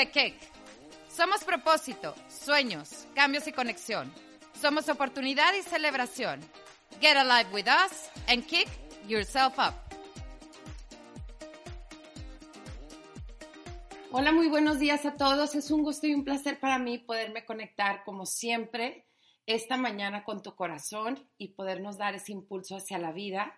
The. Somos propósito, sueños, cambios y conexión. Somos oportunidad y celebración. Get alive with us and kick yourself up. Hola, muy buenos días a todos. Es un gusto y un placer para mí poderme conectar como siempre esta mañana con tu corazón y podernos dar ese impulso hacia la vida.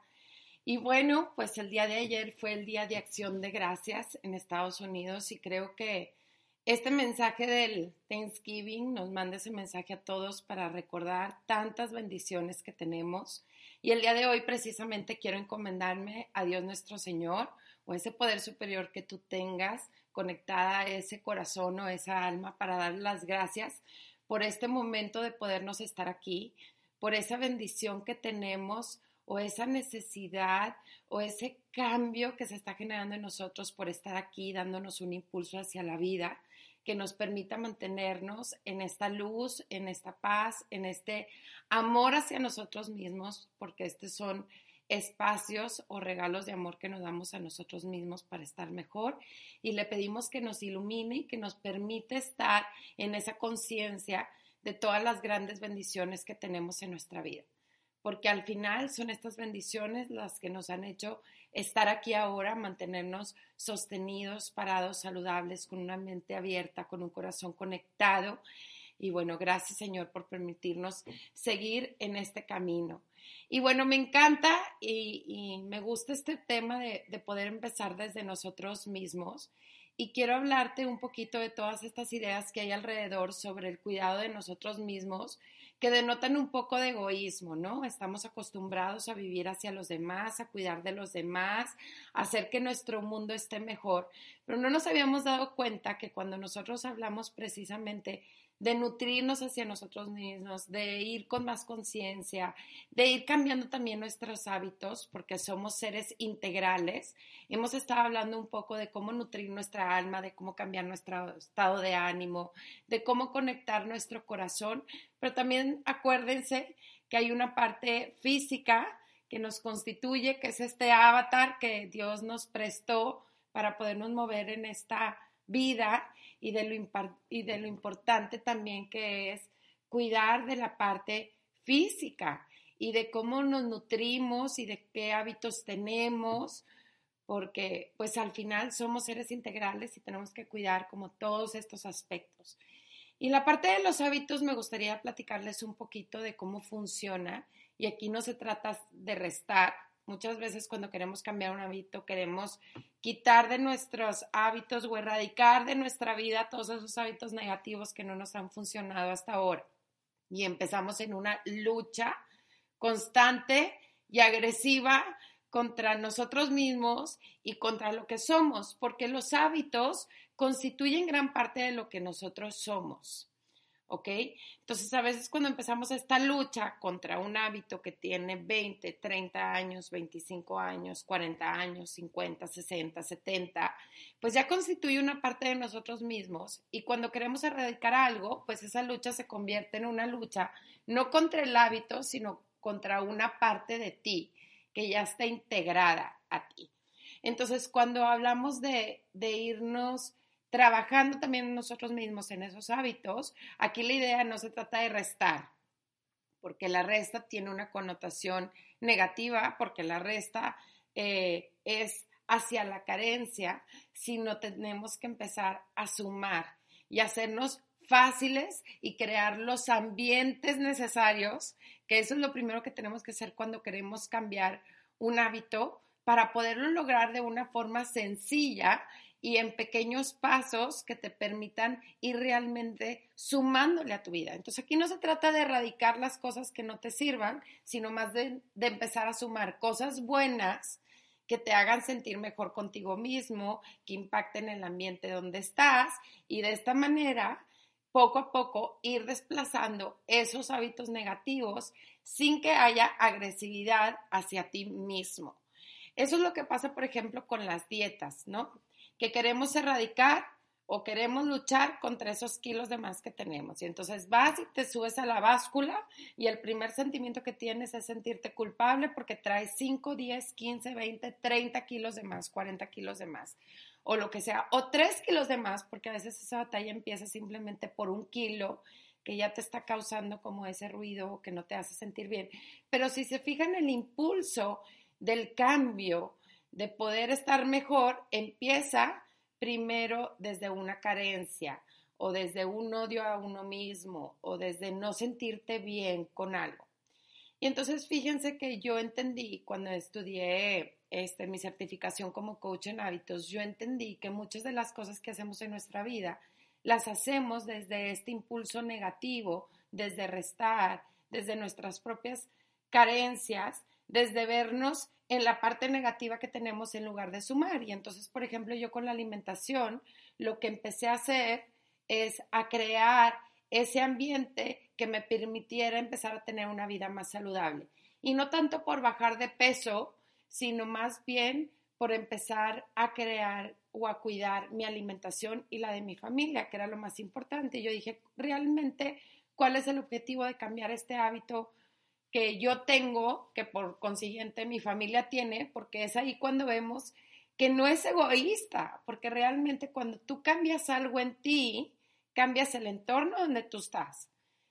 Y bueno, pues el día de ayer fue el Día de Acción de Gracias en Estados Unidos y creo que este mensaje del Thanksgiving nos manda ese mensaje a todos para recordar tantas bendiciones que tenemos. Y el día de hoy precisamente quiero encomendarme a Dios nuestro Señor o ese poder superior que tú tengas conectada a ese corazón o esa alma para dar las gracias por este momento de podernos estar aquí, por esa bendición que tenemos o esa necesidad o ese cambio que se está generando en nosotros por estar aquí dándonos un impulso hacia la vida que nos permita mantenernos en esta luz, en esta paz, en este amor hacia nosotros mismos, porque estos son espacios o regalos de amor que nos damos a nosotros mismos para estar mejor. Y le pedimos que nos ilumine y que nos permite estar en esa conciencia de todas las grandes bendiciones que tenemos en nuestra vida. Porque al final son estas bendiciones las que nos han hecho estar aquí ahora, mantenernos sostenidos, parados, saludables, con una mente abierta, con un corazón conectado. Y bueno, gracias Señor por permitirnos seguir en este camino. Y bueno, me encanta y, me gusta este tema de, de poder empezar desde nosotros mismos. Y quiero hablarte un poquito de todas estas ideas que hay alrededor sobre el cuidado de nosotros mismos que denotan un poco de egoísmo, ¿no? Estamos acostumbrados a vivir hacia los demás, a cuidar de los demás, a hacer que nuestro mundo esté mejor, pero no nos habíamos dado cuenta que cuando nosotros hablamos precisamente de nutrirnos hacia nosotros mismos, de ir con más conciencia, de ir cambiando también nuestros hábitos, porque somos seres integrales. Hemos estado hablando un poco de cómo nutrir nuestra alma, de cómo cambiar nuestro estado de ánimo, de cómo conectar nuestro corazón, pero también acuérdense que hay una parte física que nos constituye, que es este avatar que Dios nos prestó para podernos mover en esta vida y de, lo y de lo importante también que es cuidar de la parte física y de cómo nos nutrimos y de qué hábitos tenemos, porque pues al final somos seres integrales y tenemos que cuidar como todos estos aspectos. Y la parte de los hábitos me gustaría platicarles un poquito de cómo funciona y aquí no se trata de restar, Muchas veces cuando queremos cambiar un hábito, queremos quitar de nuestros hábitos o erradicar de nuestra vida todos esos hábitos negativos que no nos han funcionado hasta ahora. Y empezamos en una lucha constante y agresiva contra nosotros mismos y contra lo que somos, porque los hábitos constituyen gran parte de lo que nosotros somos. ¿Ok? Entonces, a veces cuando empezamos esta lucha contra un hábito que tiene 20, 30 años, 25 años, 40 años, 50, 60, 70, pues ya constituye una parte de nosotros mismos y cuando queremos erradicar algo, pues esa lucha se convierte en una lucha no contra el hábito, sino contra una parte de ti que ya está integrada a ti. Entonces, cuando hablamos de, de irnos trabajando también nosotros mismos en esos hábitos, aquí la idea no se trata de restar, porque la resta tiene una connotación negativa, porque la resta eh, es hacia la carencia, sino tenemos que empezar a sumar y hacernos fáciles y crear los ambientes necesarios, que eso es lo primero que tenemos que hacer cuando queremos cambiar un hábito para poderlo lograr de una forma sencilla y en pequeños pasos que te permitan ir realmente sumándole a tu vida. Entonces aquí no se trata de erradicar las cosas que no te sirvan, sino más de, empezar a sumar cosas buenas que te hagan sentir mejor contigo mismo, que impacten el ambiente donde estás y de esta manera poco a poco ir desplazando esos hábitos negativos sin que haya agresividad hacia ti mismo. Eso es lo que pasa, por ejemplo, con las dietas, ¿no? Que queremos erradicar o queremos luchar contra esos kilos de más que tenemos. Y entonces vas y te subes a la báscula y el primer sentimiento que tienes es sentirte culpable porque traes 5, 10, 15, 20, 30 kilos de más, 40 kilos de más o lo que sea, o 3 kilos de más, porque a veces esa batalla empieza simplemente por un kilo que ya te está causando como ese ruido que no te hace sentir bien. Pero si se fijan el impulso del cambio, de poder estar mejor, empieza primero desde una carencia o desde un odio a uno mismo o desde no sentirte bien con algo. Y entonces fíjense que yo entendí cuando estudié este, mi certificación como coach en hábitos, yo entendí que muchas de las cosas que hacemos en nuestra vida las hacemos desde este impulso negativo, desde restar, desde nuestras propias carencias, desde vernos en la parte negativa que tenemos en lugar de sumar. Y entonces, por ejemplo, yo con la alimentación, lo que empecé a hacer es a crear ese ambiente que me permitiera empezar a tener una vida más saludable. Y no tanto por bajar de peso, sino más bien por empezar a crear o a cuidar mi alimentación y la de mi familia, que era lo más importante. Yo dije, realmente, ¿cuál es el objetivo de cambiar este hábito que yo tengo, que por consiguiente mi familia tiene, porque es ahí cuando vemos que no es egoísta, porque realmente cuando tú cambias algo en ti, cambias el entorno donde tú estás.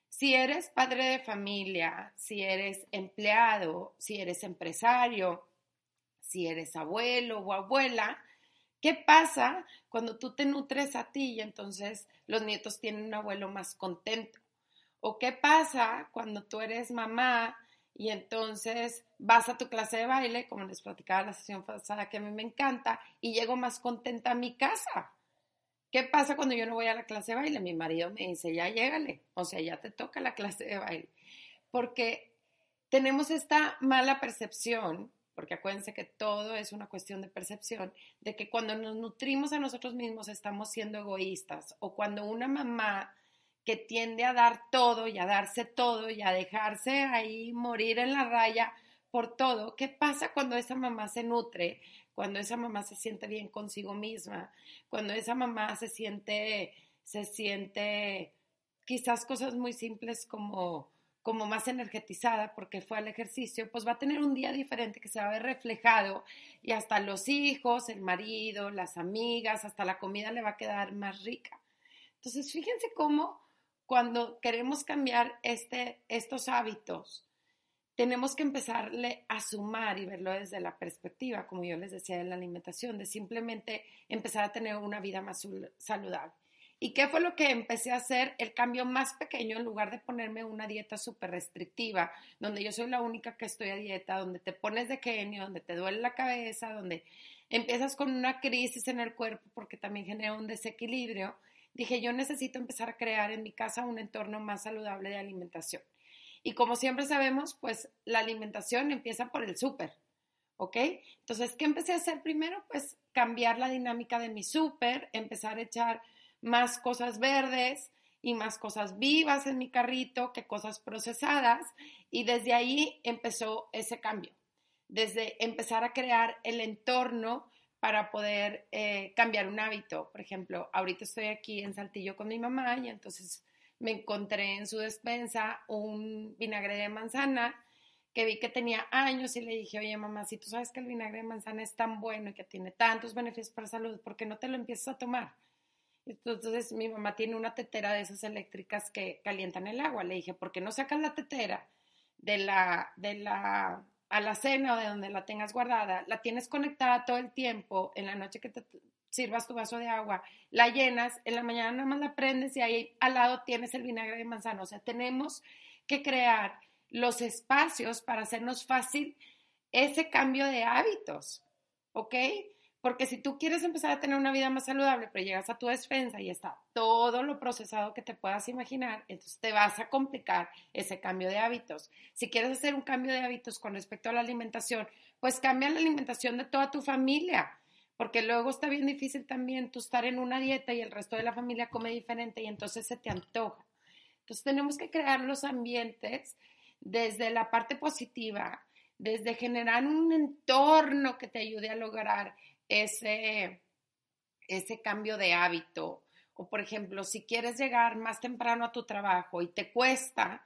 Si eres padre de familia, si eres empleado, si eres empresario, si eres abuelo o abuela, ¿qué pasa cuando tú te nutres a ti y entonces los nietos tienen un abuelo más contento? ¿O qué pasa cuando tú eres mamá y entonces vas a tu clase de baile, como les platicaba la sesión pasada que a mí me encanta, y llego más contenta a mi casa? ¿Qué pasa cuando yo no voy a la clase de baile? Mi marido me dice, ya llégale, o sea, ya te toca la clase de baile. Porque tenemos esta mala percepción, porque acuérdense que todo es una cuestión de percepción, de que cuando nos nutrimos a nosotros mismos estamos siendo egoístas, o cuando una mamá que tiende a dar todo y a darse todo y a dejarse ahí morir en la raya por todo. ¿Qué pasa cuando esa mamá se nutre? Cuando esa mamá se siente bien consigo misma, cuando esa mamá se siente, se siente quizás cosas muy simples como, como más energetizada porque fue al ejercicio, pues va a tener un día diferente que se va a ver reflejado y hasta los hijos, el marido, las amigas, hasta la comida le va a quedar más rica. Entonces, fíjense cómo cuando queremos cambiar este, estos hábitos, tenemos que empezarle a sumar y verlo desde la perspectiva, como yo les decía, de la alimentación, de simplemente empezar a tener una vida más saludable. ¿Y qué fue lo que empecé a hacer? El cambio más pequeño, en lugar de ponerme una dieta súper restrictiva, donde yo soy la única que estoy a dieta, donde te pones de genio, donde te duele la cabeza, donde empiezas con una crisis en el cuerpo porque también genera un desequilibrio, dije, yo necesito empezar a crear en mi casa un entorno más saludable de alimentación. Y como siempre sabemos, pues la alimentación empieza por el súper, ¿ok? Entonces, ¿qué empecé a hacer primero? Pues cambiar la dinámica de mi súper, empezar a echar más cosas verdes y más cosas vivas en mi carrito que cosas procesadas. Y desde ahí empezó ese cambio, desde empezar a crear el entorno para poder eh, cambiar un hábito. Por ejemplo, ahorita estoy aquí en Saltillo con mi mamá y entonces me encontré en su despensa un vinagre de manzana que vi que tenía años y le dije, oye mamá, si tú sabes que el vinagre de manzana es tan bueno y que tiene tantos beneficios para la salud, ¿por qué no te lo empiezas a tomar? Entonces mi mamá tiene una tetera de esas eléctricas que calientan el agua. Le dije, ¿por qué no sacas la tetera de la, de la a la cena o de donde la tengas guardada, la tienes conectada todo el tiempo, en la noche que te sirvas tu vaso de agua, la llenas, en la mañana nada más la prendes y ahí al lado tienes el vinagre de manzana. O sea, tenemos que crear los espacios para hacernos fácil ese cambio de hábitos, ¿ok? Porque si tú quieres empezar a tener una vida más saludable, pero llegas a tu despensa y está todo lo procesado que te puedas imaginar, entonces te vas a complicar ese cambio de hábitos. Si quieres hacer un cambio de hábitos con respecto a la alimentación, pues cambia la alimentación de toda tu familia, porque luego está bien difícil también tú estar en una dieta y el resto de la familia come diferente y entonces se te antoja. Entonces tenemos que crear los ambientes desde la parte positiva, desde generar un entorno que te ayude a lograr ese, ese cambio de hábito. O por ejemplo, si quieres llegar más temprano a tu trabajo y te cuesta,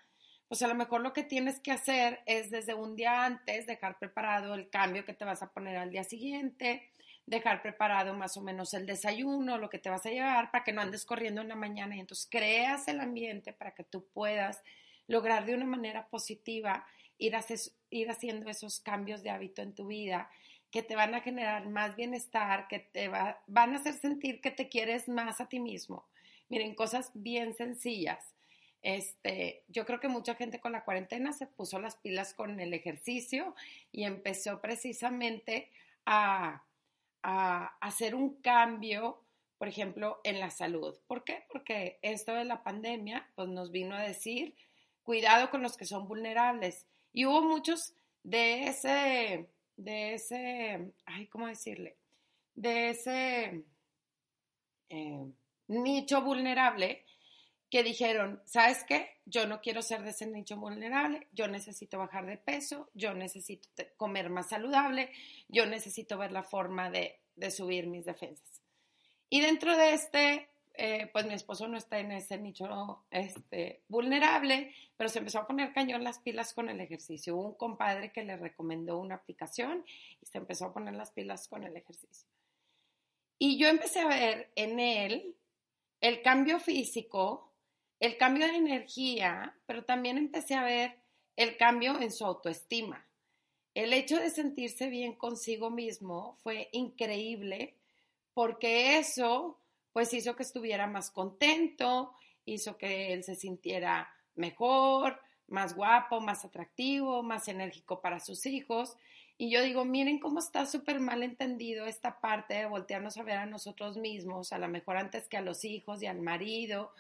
pues a lo mejor lo que tienes que hacer es desde un día antes dejar preparado el cambio que te vas a poner al día siguiente, dejar preparado más o menos el desayuno, lo que te vas a llevar para que no andes corriendo en la mañana y entonces creas el ambiente para que tú puedas lograr de una manera positiva ir, ir haciendo esos cambios de hábito en tu vida que te van a generar más bienestar, que te van a hacer sentir que te quieres más a ti mismo. Miren, cosas bien sencillas. Este, yo creo que mucha gente con la cuarentena se puso las pilas con el ejercicio y empezó precisamente a, a hacer un cambio, por ejemplo, en la salud. ¿Por qué? Porque esto de la pandemia pues, nos vino a decir, cuidado con los que son vulnerables. Y hubo muchos de ese, de ese, ay, ¿cómo decirle? De ese eh, nicho vulnerable que dijeron, ¿sabes qué? Yo no quiero ser de ese nicho vulnerable, yo necesito bajar de peso, yo necesito comer más saludable, yo necesito ver la forma de, de subir mis defensas. Y dentro de este eh, pues mi esposo no está en ese nicho este, vulnerable, pero se empezó a poner cañón las pilas con el ejercicio. Hubo un compadre que le recomendó una aplicación y se empezó a poner las pilas con el ejercicio. Y yo empecé a ver en él el cambio físico, el cambio de energía, pero también empecé a ver el cambio en su autoestima. El hecho de sentirse bien consigo mismo fue increíble porque eso pues hizo que estuviera más contento, hizo que él se sintiera mejor, más guapo, más atractivo, más enérgico para sus hijos. Y yo digo, miren cómo está súper mal entendido esta parte de voltearnos a ver a nosotros mismos, a lo mejor antes que a los hijos y al marido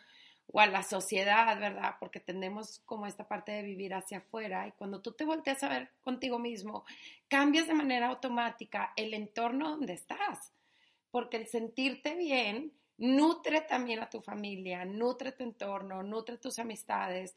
o a la sociedad, ¿verdad? Porque tenemos como esta parte de vivir hacia afuera y cuando tú te volteas a ver contigo mismo, cambias de manera automática el entorno donde estás, porque el sentirte bien Nutre también a tu familia, nutre tu entorno, nutre tus amistades,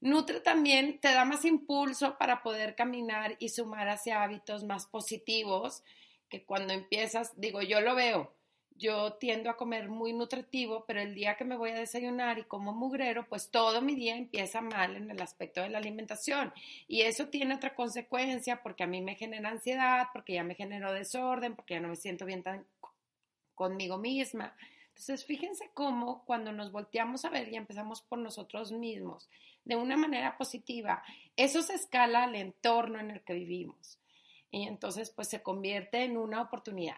nutre también, te da más impulso para poder caminar y sumar hacia hábitos más positivos que cuando empiezas, digo, yo lo veo, yo tiendo a comer muy nutritivo, pero el día que me voy a desayunar y como mugrero, pues todo mi día empieza mal en el aspecto de la alimentación. Y eso tiene otra consecuencia porque a mí me genera ansiedad, porque ya me generó desorden, porque ya no me siento bien tan conmigo misma. Entonces, fíjense cómo cuando nos volteamos a ver y empezamos por nosotros mismos de una manera positiva, eso se escala al entorno en el que vivimos. Y entonces, pues se convierte en una oportunidad.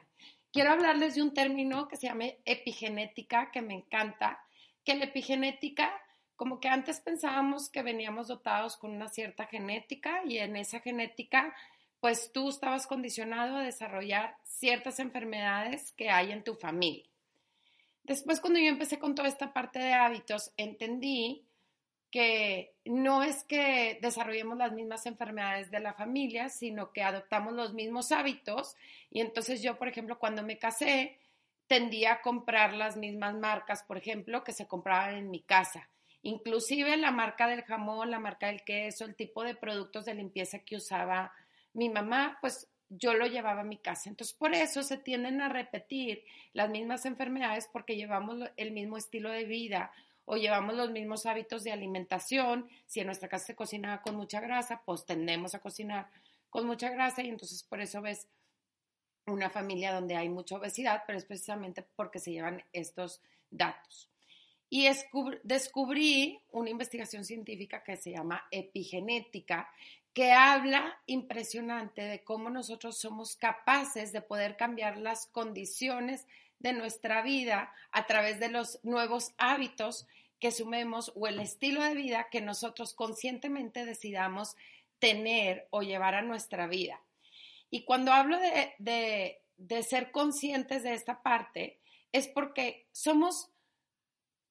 Quiero hablarles de un término que se llama epigenética, que me encanta, que la epigenética, como que antes pensábamos que veníamos dotados con una cierta genética y en esa genética, pues tú estabas condicionado a desarrollar ciertas enfermedades que hay en tu familia. Después, cuando yo empecé con toda esta parte de hábitos, entendí que no es que desarrollemos las mismas enfermedades de la familia, sino que adoptamos los mismos hábitos. Y entonces yo, por ejemplo, cuando me casé, tendía a comprar las mismas marcas, por ejemplo, que se compraban en mi casa. Inclusive la marca del jamón, la marca del queso, el tipo de productos de limpieza que usaba mi mamá, pues yo lo llevaba a mi casa. Entonces, por eso se tienden a repetir las mismas enfermedades porque llevamos el mismo estilo de vida o llevamos los mismos hábitos de alimentación. Si en nuestra casa se cocinaba con mucha grasa, pues tendemos a cocinar con mucha grasa y entonces por eso ves una familia donde hay mucha obesidad, pero es precisamente porque se llevan estos datos. Y descubrí una investigación científica que se llama epigenética, que habla impresionante de cómo nosotros somos capaces de poder cambiar las condiciones de nuestra vida a través de los nuevos hábitos que sumemos o el estilo de vida que nosotros conscientemente decidamos tener o llevar a nuestra vida. Y cuando hablo de, de ser conscientes de esta parte es porque somos,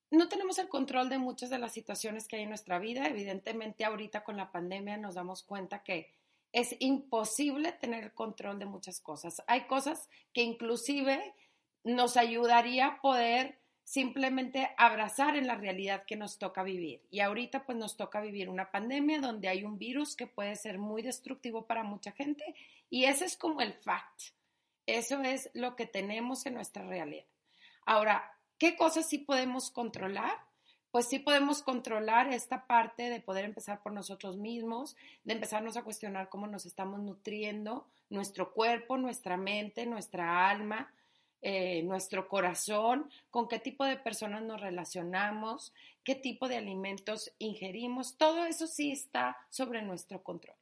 no tenemos el control de muchas de las situaciones que hay en nuestra vida. Evidentemente ahorita con la pandemia nos damos cuenta que es imposible tener control de muchas cosas. Hay cosas que inclusive nos ayudaría a poder simplemente abrazar en la realidad que nos toca vivir. Y ahorita pues nos toca vivir una pandemia donde hay un virus que puede ser muy destructivo para mucha gente y ese es como el fact. Eso es lo que tenemos en nuestra realidad. Ahora, ¿qué cosas sí podemos controlar? Pues sí podemos controlar esta parte de poder empezar por nosotros mismos, de empezarnos a cuestionar cómo nos estamos nutriendo, nuestro cuerpo, nuestra mente, nuestra alma, eh, nuestro corazón, con qué tipo de personas nos relacionamos, qué tipo de alimentos ingerimos, todo eso sí está sobre nuestro control.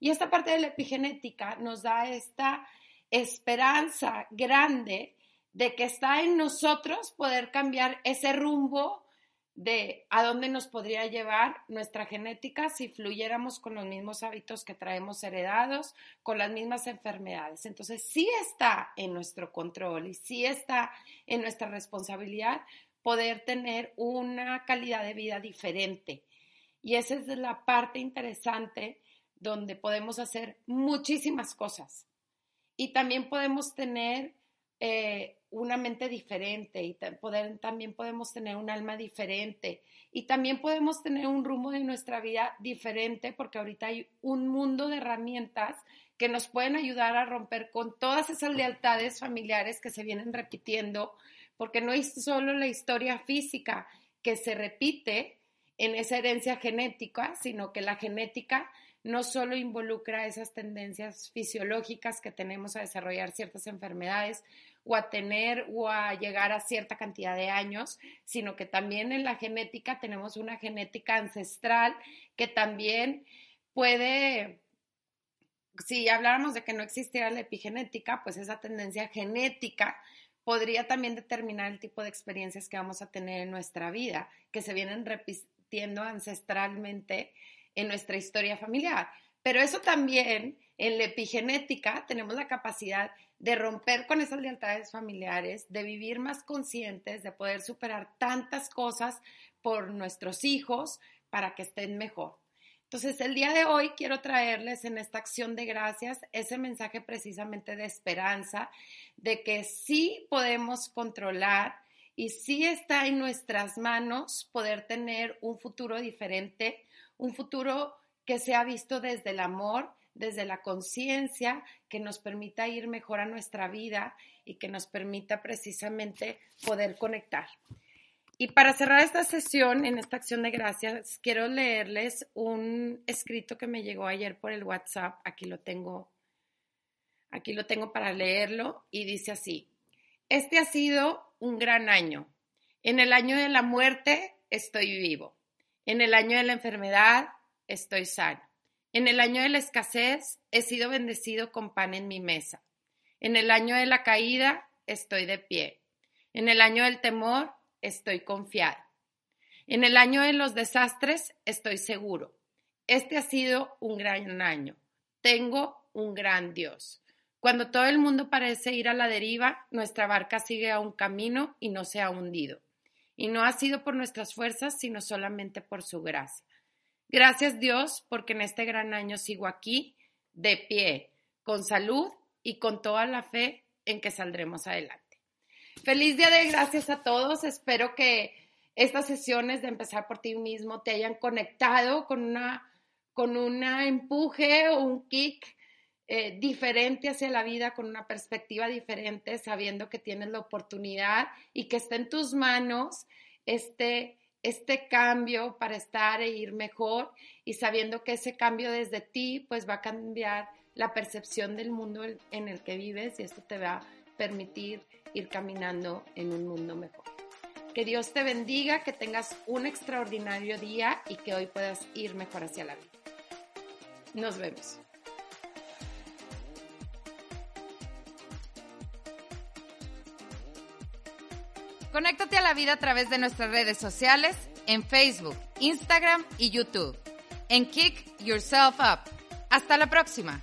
Y esta parte de la epigenética nos da esta esperanza grande de que está en nosotros poder cambiar ese rumbo de a dónde nos podría llevar nuestra genética si fluyéramos con los mismos hábitos que traemos heredados, con las mismas enfermedades. Entonces, sí está en nuestro control y sí está en nuestra responsabilidad poder tener una calidad de vida diferente. Y esa es la parte interesante donde podemos hacer muchísimas cosas y también podemos tener eh, una mente diferente y poder, también podemos tener un alma diferente y también podemos tener un rumbo de nuestra vida diferente porque ahorita hay un mundo de herramientas que nos pueden ayudar a romper con todas esas lealtades familiares que se vienen repitiendo porque no es solo la historia física que se repite en esa herencia genética, sino que la genética no solo involucra esas tendencias fisiológicas que tenemos a desarrollar ciertas enfermedades o a tener o a llegar a cierta cantidad de años, sino que también en la genética tenemos una genética ancestral que también puede, si habláramos de que no existiera la epigenética, pues esa tendencia genética podría también determinar el tipo de experiencias que vamos a tener en nuestra vida, que se vienen ancestralmente en nuestra historia familiar. Pero eso también, en la epigenética, tenemos la capacidad de romper con esas lealtades familiares, de vivir más conscientes, de poder superar tantas cosas por nuestros hijos para que estén mejor. Entonces, el día de hoy quiero traerles en esta acción de gracias ese mensaje precisamente de esperanza, de que sí podemos controlar y sí está en nuestras manos poder tener un futuro diferente, un futuro que sea visto desde el amor, desde la conciencia, que nos permita ir mejor a nuestra vida y que nos permita precisamente poder conectar. Y para cerrar esta sesión, en esta acción de gracias, quiero leerles un escrito que me llegó ayer por el WhatsApp. Aquí lo tengo, aquí lo tengo para leerlo y dice así: Este ha sido un gran año. En el año de la muerte estoy vivo. En el año de la enfermedad estoy sano. En el año de la escasez he sido bendecido con pan en mi mesa. En el año de la caída estoy de pie. En el año del temor estoy confiado. En el año de los desastres estoy seguro. Este ha sido un gran año. Tengo un gran Dios. Cuando todo el mundo parece ir a la deriva, nuestra barca sigue a un camino y no se ha hundido. Y no ha sido por nuestras fuerzas, sino solamente por su gracia. Gracias Dios, porque en este gran año sigo aquí, de pie, con salud y con toda la fe en que saldremos adelante. Feliz día de gracias a todos. Espero que estas sesiones de empezar por ti mismo te hayan conectado con una con un empuje o un kick eh, diferente hacia la vida, con una perspectiva diferente, sabiendo que tienes la oportunidad y que está en tus manos este, este cambio para estar e ir mejor y sabiendo que ese cambio desde ti pues va a cambiar la percepción del mundo en el que vives y esto te va a permitir ir caminando en un mundo mejor. Que Dios te bendiga, que tengas un extraordinario día y que hoy puedas ir mejor hacia la vida. Nos vemos. Conéctate a la vida a través de nuestras redes sociales en Facebook, Instagram y YouTube. En Kick Yourself Up. Hasta la próxima.